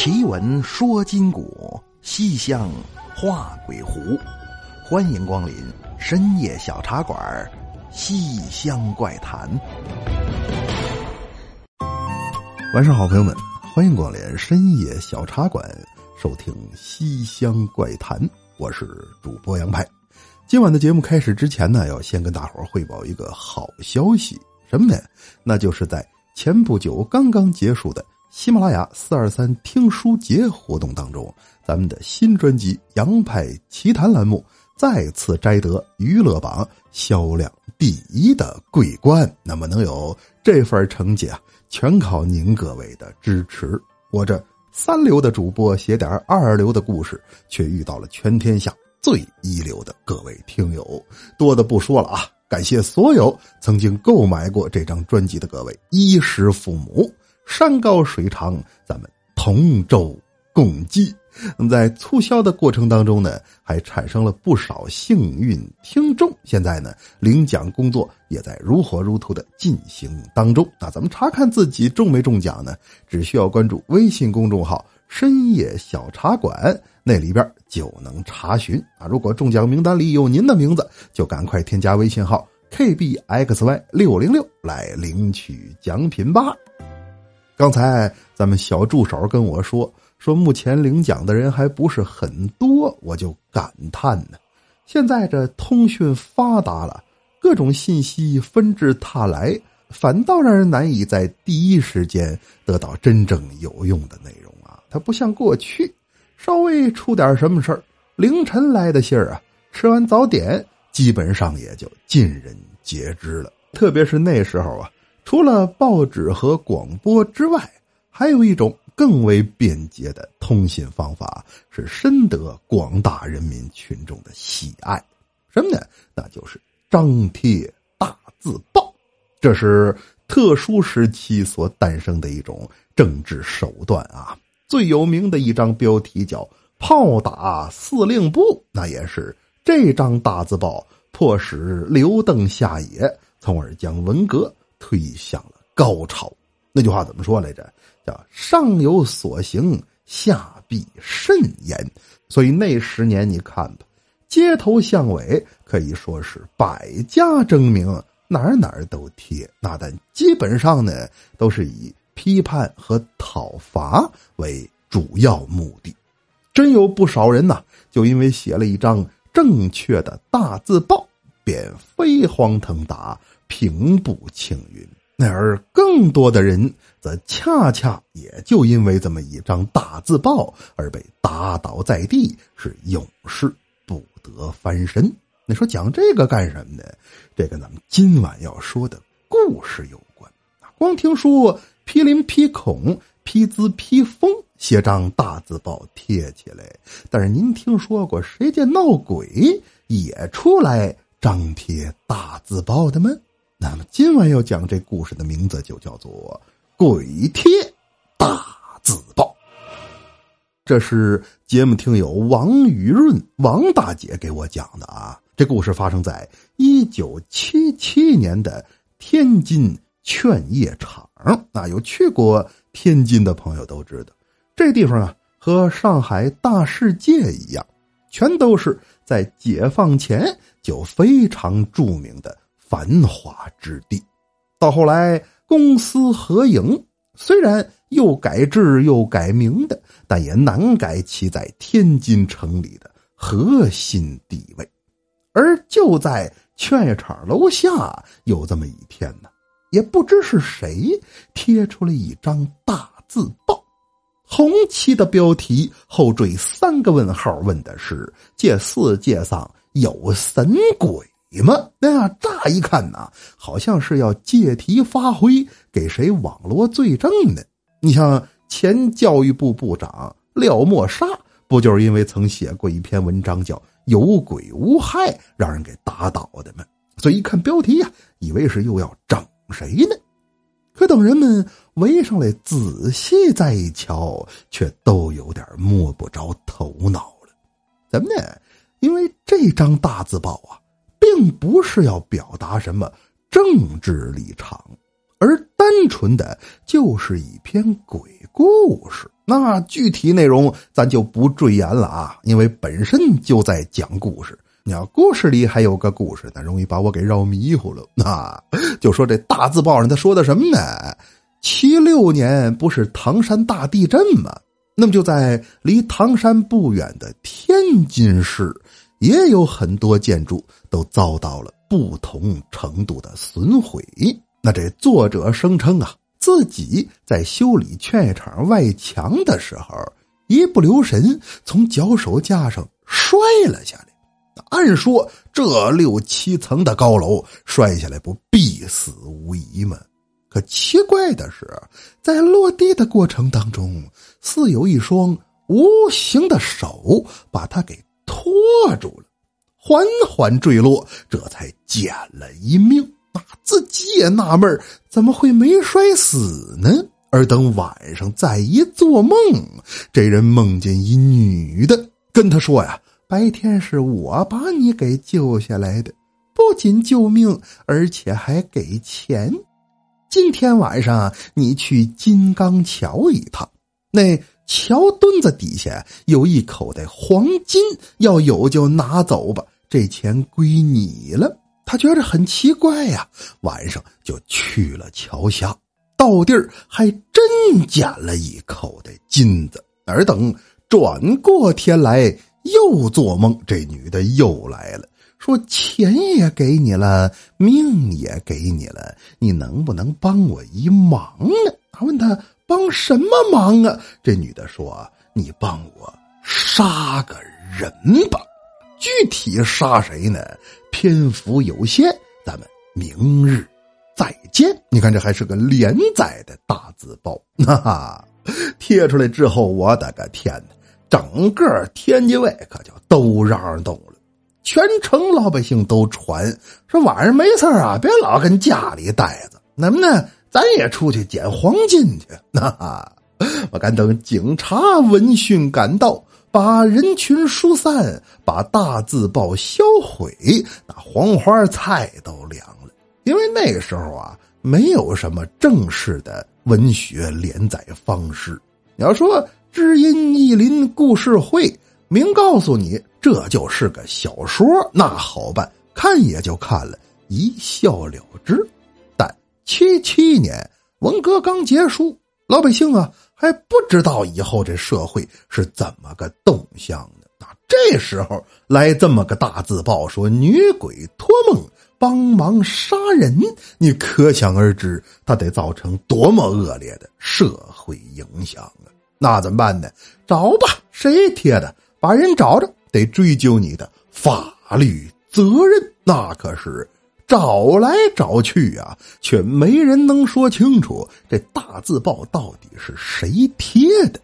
奇闻说今古，西厢画鬼狐。欢迎光临深夜小茶馆，《西厢怪谈》。晚上好，朋友们，欢迎光临深夜小茶馆，收听《西厢怪谈》。我是主播杨派。今晚的节目开始之前呢，要先跟大伙汇报一个好消息，什么呢？那就是在前不久刚刚结束的。喜马拉雅四二三听书节活动当中，咱们的新专辑《杨派奇谈》栏目再次摘得娱乐榜销量第一的桂冠。那么能有这份成绩啊，全靠您各位的支持。我这三流的主播写点二流的故事，却遇到了全天下最一流的各位听友，多的不说了啊！感谢所有曾经购买过这张专辑的各位衣食父母。山高水长，咱们同舟共济。在促销的过程当中呢，还产生了不少幸运听众。现在呢，领奖工作也在如火如荼的进行当中。那咱们查看自己中没中奖呢？只需要关注微信公众号“深夜小茶馆”，那里边就能查询啊。如果中奖名单里有您的名字，就赶快添加微信号 kbxy 六零六来领取奖品吧。刚才咱们小助手跟我说说，目前领奖的人还不是很多，我就感叹呢。现在这通讯发达了，各种信息纷至沓来，反倒让人难以在第一时间得到真正有用的内容啊。它不像过去，稍微出点什么事儿，凌晨来的信儿啊，吃完早点基本上也就尽人皆知了。特别是那时候啊。除了报纸和广播之外，还有一种更为便捷的通信方法，是深得广大人民群众的喜爱。什么呢？那就是张贴大字报。这是特殊时期所诞生的一种政治手段啊！最有名的一张标题叫“炮打司令部”，那也是这张大字报迫使刘邓下野，从而将文革。推向了高潮。那句话怎么说来着？叫“上有所行，下必甚焉”。所以那十年你看吧，街头巷尾可以说是百家争鸣，哪儿哪儿都贴。那但基本上呢，都是以批判和讨伐为主要目的。真有不少人呐，就因为写了一张正确的大字报，便飞黄腾达。平步青云，那而更多的人则恰恰也就因为这么一张大字报而被打倒在地，是永世不得翻身。你说讲这个干什么呢？这跟咱们今晚要说的故事有关。光听说批林批孔批字批风写张大字报贴起来，但是您听说过谁家闹鬼也出来张贴大字报的吗？那么今晚要讲这故事的名字就叫做《鬼贴大字报》。这是节目听友王雨润王大姐给我讲的啊。这故事发生在一九七七年的天津劝业场。那有去过天津的朋友都知道，这地方啊和上海大世界一样，全都是在解放前就非常著名的。繁华之地，到后来公私合营，虽然又改制又改名的，但也难改其在天津城里的核心地位。而就在劝业场楼下，有这么一天呢，也不知是谁贴出了一张大字报，红旗的标题后缀三个问号，问的是：这世界上有神鬼？你们那样乍一看呐，好像是要借题发挥，给谁网罗罪证呢？你像前教育部部长廖沫沙，不就是因为曾写过一篇文章叫《有鬼无害》，让人给打倒的吗？所以一看标题呀，以为是又要整谁呢？可等人们围上来仔细再一瞧，却都有点摸不着头脑了。怎么呢？因为这张大字报啊。并不是要表达什么政治立场，而单纯的就是一篇鬼故事。那具体内容咱就不赘言了啊，因为本身就在讲故事。你要故事里还有个故事，那容易把我给绕迷糊了。那就说这大字报上他说的什么呢？七六年不是唐山大地震吗？那么就在离唐山不远的天津市，也有很多建筑都遭到了不同程度的损毁。那这作者声称啊。自己在修理劝业场外墙的时候，一不留神从脚手架上摔了下来。按说这六七层的高楼摔下来不必死无疑吗？可奇怪的是，在落地的过程当中，似有一双无形的手把他给拖住了，缓缓坠落，这才捡了一命。那自己也纳闷怎么会没摔死呢？而等晚上再一做梦，这人梦见一女的跟他说呀：“白天是我把你给救下来的，不仅救命，而且还给钱。今天晚上你去金刚桥一趟，那桥墩子底下有一口袋黄金，要有就拿走吧，这钱归你了。”他觉着很奇怪呀，晚上就去了桥下，到地儿还真捡了一口袋金子。而等转过天来，又做梦，这女的又来了，说钱也给你了，命也给你了，你能不能帮我一忙呢？他问他帮什么忙啊？这女的说：“你帮我杀个人吧。”具体杀谁呢？篇幅有限，咱们明日再见。你看，这还是个连载的大字报，哈哈！贴出来之后，我的个天哪！整个天津卫可就都嚷动了，全城老百姓都传说晚上没事啊，别老跟家里待着，能不能咱也出去捡黄金去？哈哈！我敢等警察闻讯赶到。把人群疏散，把大字报销毁，那黄花菜都凉了。因为那个时候啊，没有什么正式的文学连载方式。你要说知音意林故事会，明告诉你这就是个小说，那好办，看也就看了一笑了之。七七年文革刚结束，老百姓啊。还不知道以后这社会是怎么个动向呢啊！这时候来这么个大字报，说女鬼托梦帮忙杀人，你可想而知，它得造成多么恶劣的社会影响啊！那怎么办呢？找吧，谁贴的？把人找着，得追究你的法律责任。那可是。找来找去啊，却没人能说清楚这大字报到底是谁贴的。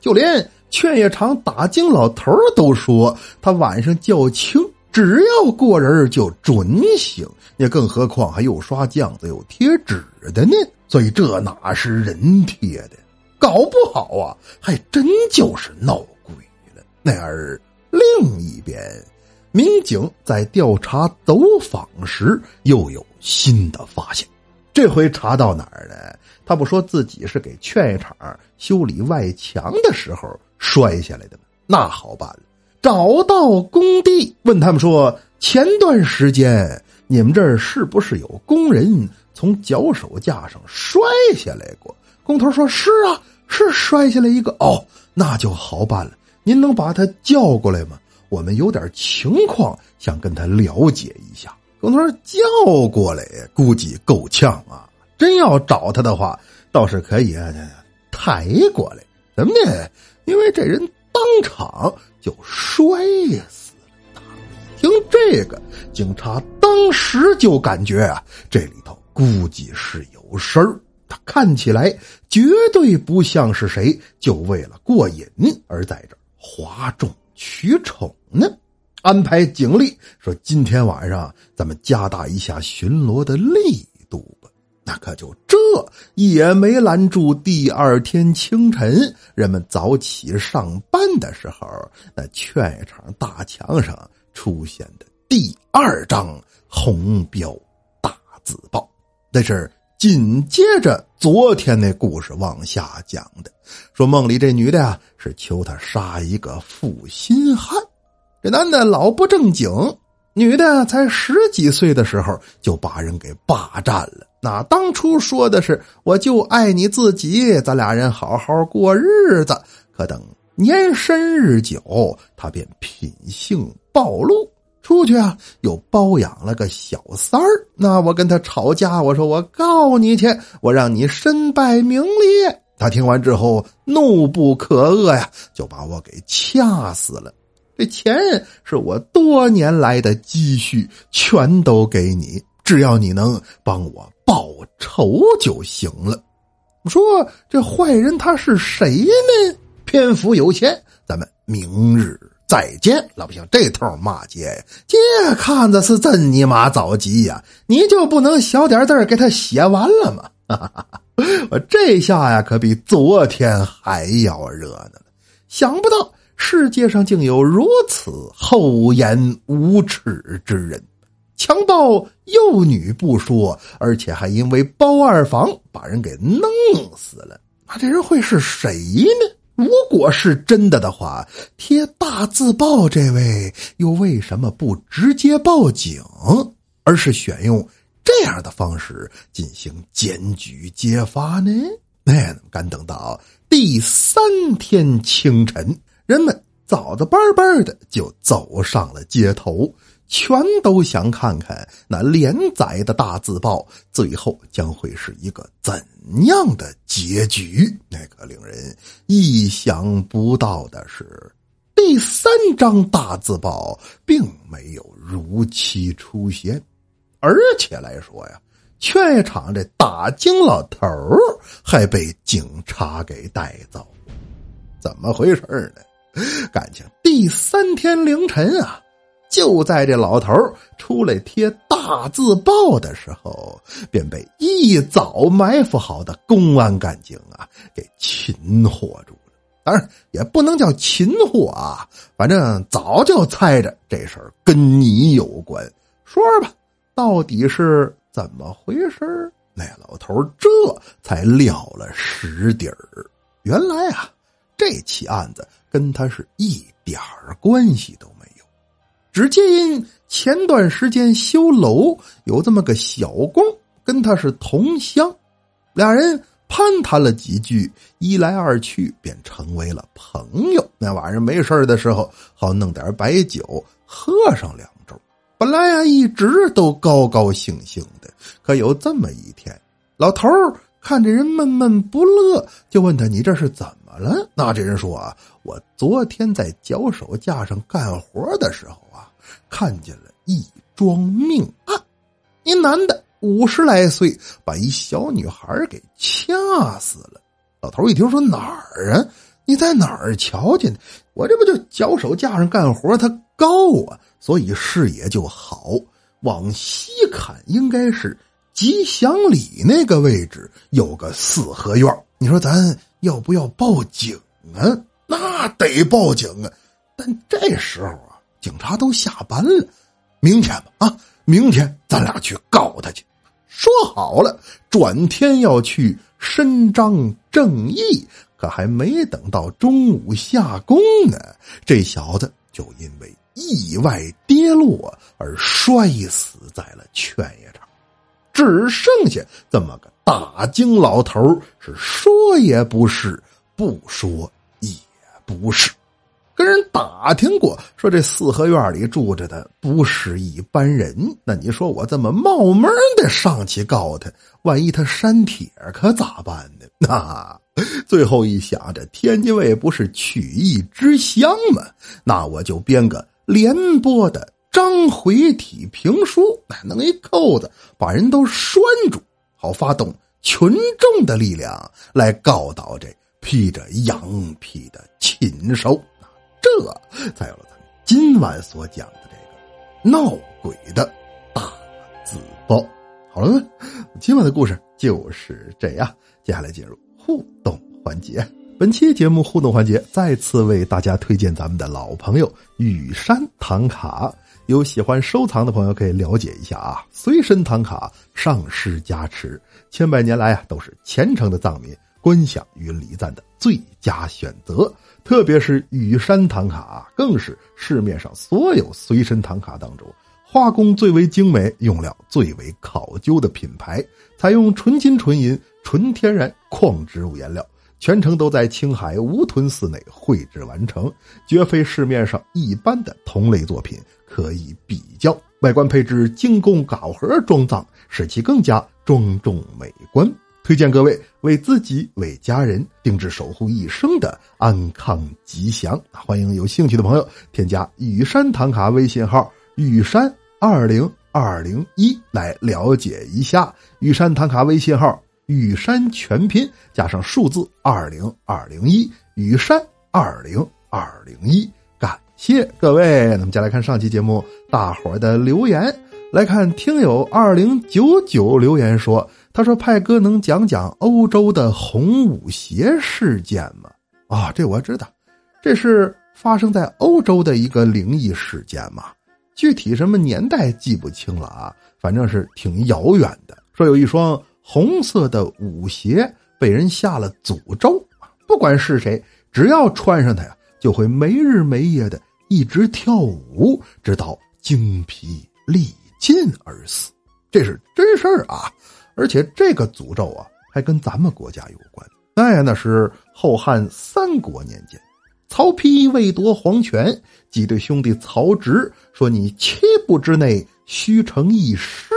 就连劝业场打更老头都说，他晚上叫轻，只要过人就准醒。也更何况还有刷浆子、有贴纸的呢。所以这哪是人贴的？搞不好啊，还真就是闹鬼了。那而另一边。民警在调查走访时，又有新的发现。这回查到哪儿呢？他不说自己是给劝业场修理外墙的时候摔下来的吗？那好办了，找到工地，问他们说：前段时间你们这儿是不是有工人从脚手架上摔下来过？工头说是啊，是摔下来一个。哦，那就好办了。您能把他叫过来吗？我们有点情况想跟他了解一下，工头叫过来，估计够呛啊！真要找他的话，倒是可以抬过来。怎么呢？因为这人当场就摔死了。听这个，警察当时就感觉啊，这里头估计是有事儿。他看起来绝对不像是谁就为了过瘾而在这哗众。取宠呢？安排警力说：“今天晚上咱们加大一下巡逻的力度吧。”那可就这也没拦住。第二天清晨，人们早起上班的时候，那劝业场大墙上出现的第二张红标大字报，那是紧接着昨天那故事往下讲的，说梦里这女的呀是求他杀一个负心汉，这男的老不正经，女的才十几岁的时候就把人给霸占了。那当初说的是我就爱你自己，咱俩人好好过日子。可等年深日久，他便品性暴露。出去啊，又包养了个小三儿。那我跟他吵架，我说我告你去，我让你身败名裂。他听完之后怒不可遏呀，就把我给掐死了。这钱是我多年来的积蓄，全都给你，只要你能帮我报仇就行了。说这坏人他是谁呢？篇幅有限，咱们明日。再见，老百姓这头骂街呀，这看着是真尼玛着急呀！你就不能小点字给他写完了吗？我这下呀，可比昨天还要热闹了。想不到世界上竟有如此厚颜无耻之人，强暴幼女不说，而且还因为包二房把人给弄死了。那这人会是谁呢？如果是真的的话，贴大字报这位又为什么不直接报警，而是选用这样的方式进行检举揭发呢？那，敢等到第三天清晨，人们早早班班的就走上了街头。全都想看看那连载的大字报最后将会是一个怎样的结局。那个令人意想不到的是，第三张大字报并没有如期出现，而且来说呀，劝业场这大金老头还被警察给带走，怎么回事呢？感情第三天凌晨啊。就在这老头出来贴大字报的时候，便被一早埋伏好的公安干警啊给擒获住了。当然也不能叫擒获啊，反正早就猜着这事儿跟你有关。说吧，到底是怎么回事那老头这才撂了实底儿。原来啊，这起案子跟他是一点关系都。只见前段时间修楼有这么个小工，跟他是同乡，俩人攀谈了几句，一来二去便成为了朋友。那晚上没事的时候，好弄点白酒喝上两盅。本来呀，一直都高高兴兴的，可有这么一天，老头看这人闷闷不乐，就问他：“你这是怎了？”那这人说：“啊，我昨天在脚手架上干活的时候啊。”看见了一桩命案，一男的五十来岁，把一小女孩给掐死了。老头一听说哪儿啊？你在哪儿瞧见的？我这不就脚手架上干活，他高啊，所以视野就好。往西看，应该是吉祥里那个位置有个四合院。你说咱要不要报警啊？那得报警啊！但这时候啊。警察都下班了，明天吧啊！明天咱俩去告他去。说好了，转天要去伸张正义。可还没等到中午下工呢，这小子就因为意外跌落而摔死在了劝业场，只剩下这么个大惊老头是说也不是，不说也不是。跟人打听过，说这四合院里住着的不是一般人。那你说我这么冒昧的上去告他，万一他删帖可咋办呢？那 最后一想，这天津卫不是曲艺之乡吗？那我就编个连播的章回体评书，弄一扣子把人都拴住，好发动群众的力量来告倒这披着羊皮的禽兽。这才有了咱们今晚所讲的这个闹鬼的大字报。好了，今晚的故事就是这样。接下来进入互动环节。本期节目互动环节再次为大家推荐咱们的老朋友雨山唐卡。有喜欢收藏的朋友可以了解一下啊，随身唐卡上师加持，千百年来啊都是虔诚的藏民观想与礼赞的最佳选择。特别是雨山唐卡，更是市面上所有随身唐卡当中画工最为精美、用料最为考究的品牌。采用纯金纯银、纯天然矿植物颜料。全程都在青海乌屯寺内绘制完成，绝非市面上一般的同类作品可以比较。外观配置精工高盒装藏，使其更加庄重美观。推荐各位为自己、为家人定制守护一生的安康吉祥。欢迎有兴趣的朋友添加雨山唐卡微信号“雨山二零二零一”来了解一下雨山唐卡微信号。雨山全拼加上数字二零二零一，雨山二零二零一，谢各位。那么，接下来看上期节目大伙的留言，来看听友二零九九留言说：“他说派哥能讲讲欧洲的红舞鞋事件吗？”啊，这我知道，这是发生在欧洲的一个灵异事件嘛。具体什么年代记不清了啊，反正是挺遥远的。说有一双。红色的舞鞋被人下了诅咒不管是谁，只要穿上它呀，就会没日没夜的一直跳舞，直到精疲力尽而死。这是真事儿啊！而且这个诅咒啊，还跟咱们国家有关。哎，那是后汉三国年间，曹丕为夺皇权，几对兄弟曹植说：“你七步之内须成一诗。”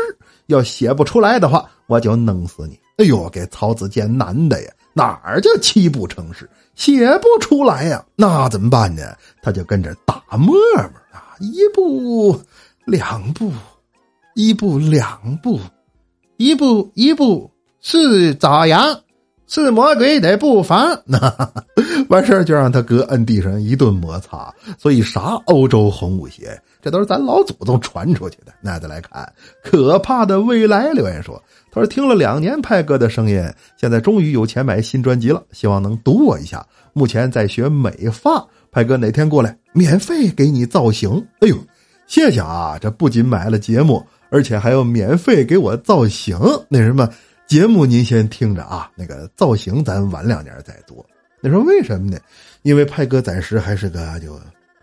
要写不出来的话，我就弄死你！哎呦，给曹子建难的呀！哪儿叫七步成诗？写不出来呀？那怎么办呢？他就跟着打沫沫啊，一步两步，一步两步，一步一步是爪牙？是魔鬼的步伐。完事儿就让他哥摁地上一顿摩擦。所以啥欧洲红舞鞋？这都是咱老祖宗传出去的。那再来看可怕的未来留言说：“他说听了两年派哥的声音，现在终于有钱买新专辑了，希望能读我一下。目前在学美发，派哥哪天过来免费给你造型？哎呦，谢谢啊！这不仅买了节目，而且还要免费给我造型。那什么节目您先听着啊，那个造型咱晚两年再做。你说为什么呢？因为派哥暂时还是个就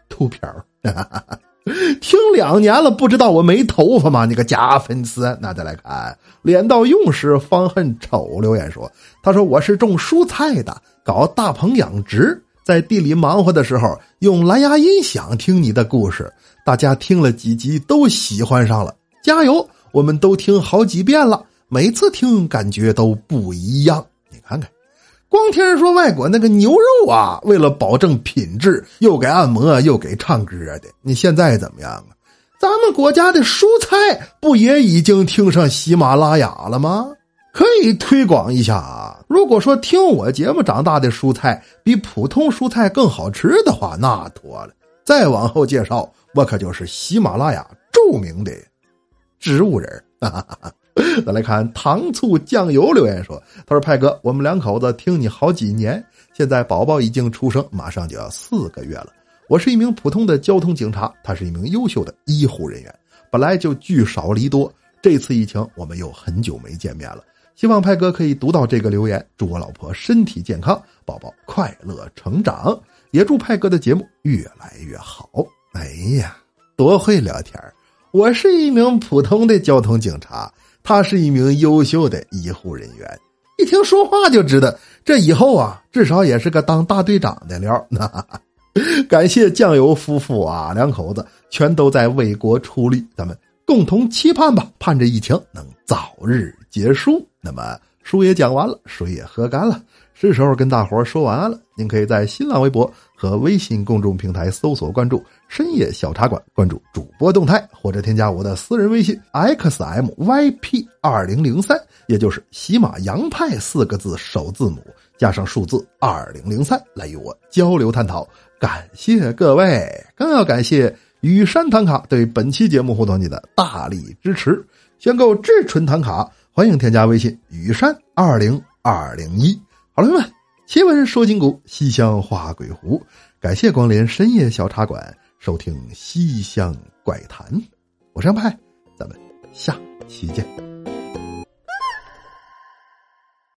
秃瓢。”哈哈哈哈 听两年了，不知道我没头发吗？你个假粉丝！那再来看，脸到用时方恨丑。留言说：“他说我是种蔬菜的，搞大棚养殖，在地里忙活的时候，用蓝牙音响听你的故事。大家听了几集都喜欢上了，加油！我们都听好几遍了，每次听感觉都不一样。你看看。”光听说外国那个牛肉啊，为了保证品质，又给按摩又给唱歌的。你现在怎么样啊？咱们国家的蔬菜不也已经听上喜马拉雅了吗？可以推广一下啊！如果说听我节目长大的蔬菜比普通蔬菜更好吃的话，那妥了。再往后介绍，我可就是喜马拉雅著名的植物人。哈哈哈。再来看糖醋酱油留言说：“他说派哥，我们两口子听你好几年，现在宝宝已经出生，马上就要四个月了。我是一名普通的交通警察，他是一名优秀的医护人员，本来就聚少离多。这次疫情，我们又很久没见面了。希望派哥可以读到这个留言，祝我老婆身体健康，宝宝快乐成长，也祝派哥的节目越来越好。哎呀，多会聊天我是一名普通的交通警察。”他是一名优秀的医护人员，一听说话就知道，这以后啊，至少也是个当大队长的料。哈 哈感谢酱油夫妇啊，两口子全都在为国出力，咱们共同期盼吧，盼着疫情能早日结束。那么书也讲完了，水也喝干了，是时候跟大伙说晚安了。您可以在新浪微博和微信公众平台搜索关注。深夜小茶馆，关注主播动态，或者添加我的私人微信 xmyp 二零零三，也就是喜马洋派四个字首字母加上数字二零零三，来与我交流探讨。感谢各位，更要感谢雨山唐卡对本期节目互动你的大力支持。选购至纯唐卡，欢迎添加微信雨山二零二零一。好了，朋友们。奇闻说今古，西厢画鬼狐。感谢光临深夜小茶馆，收听西厢怪谈。我是杨派，咱们下期见。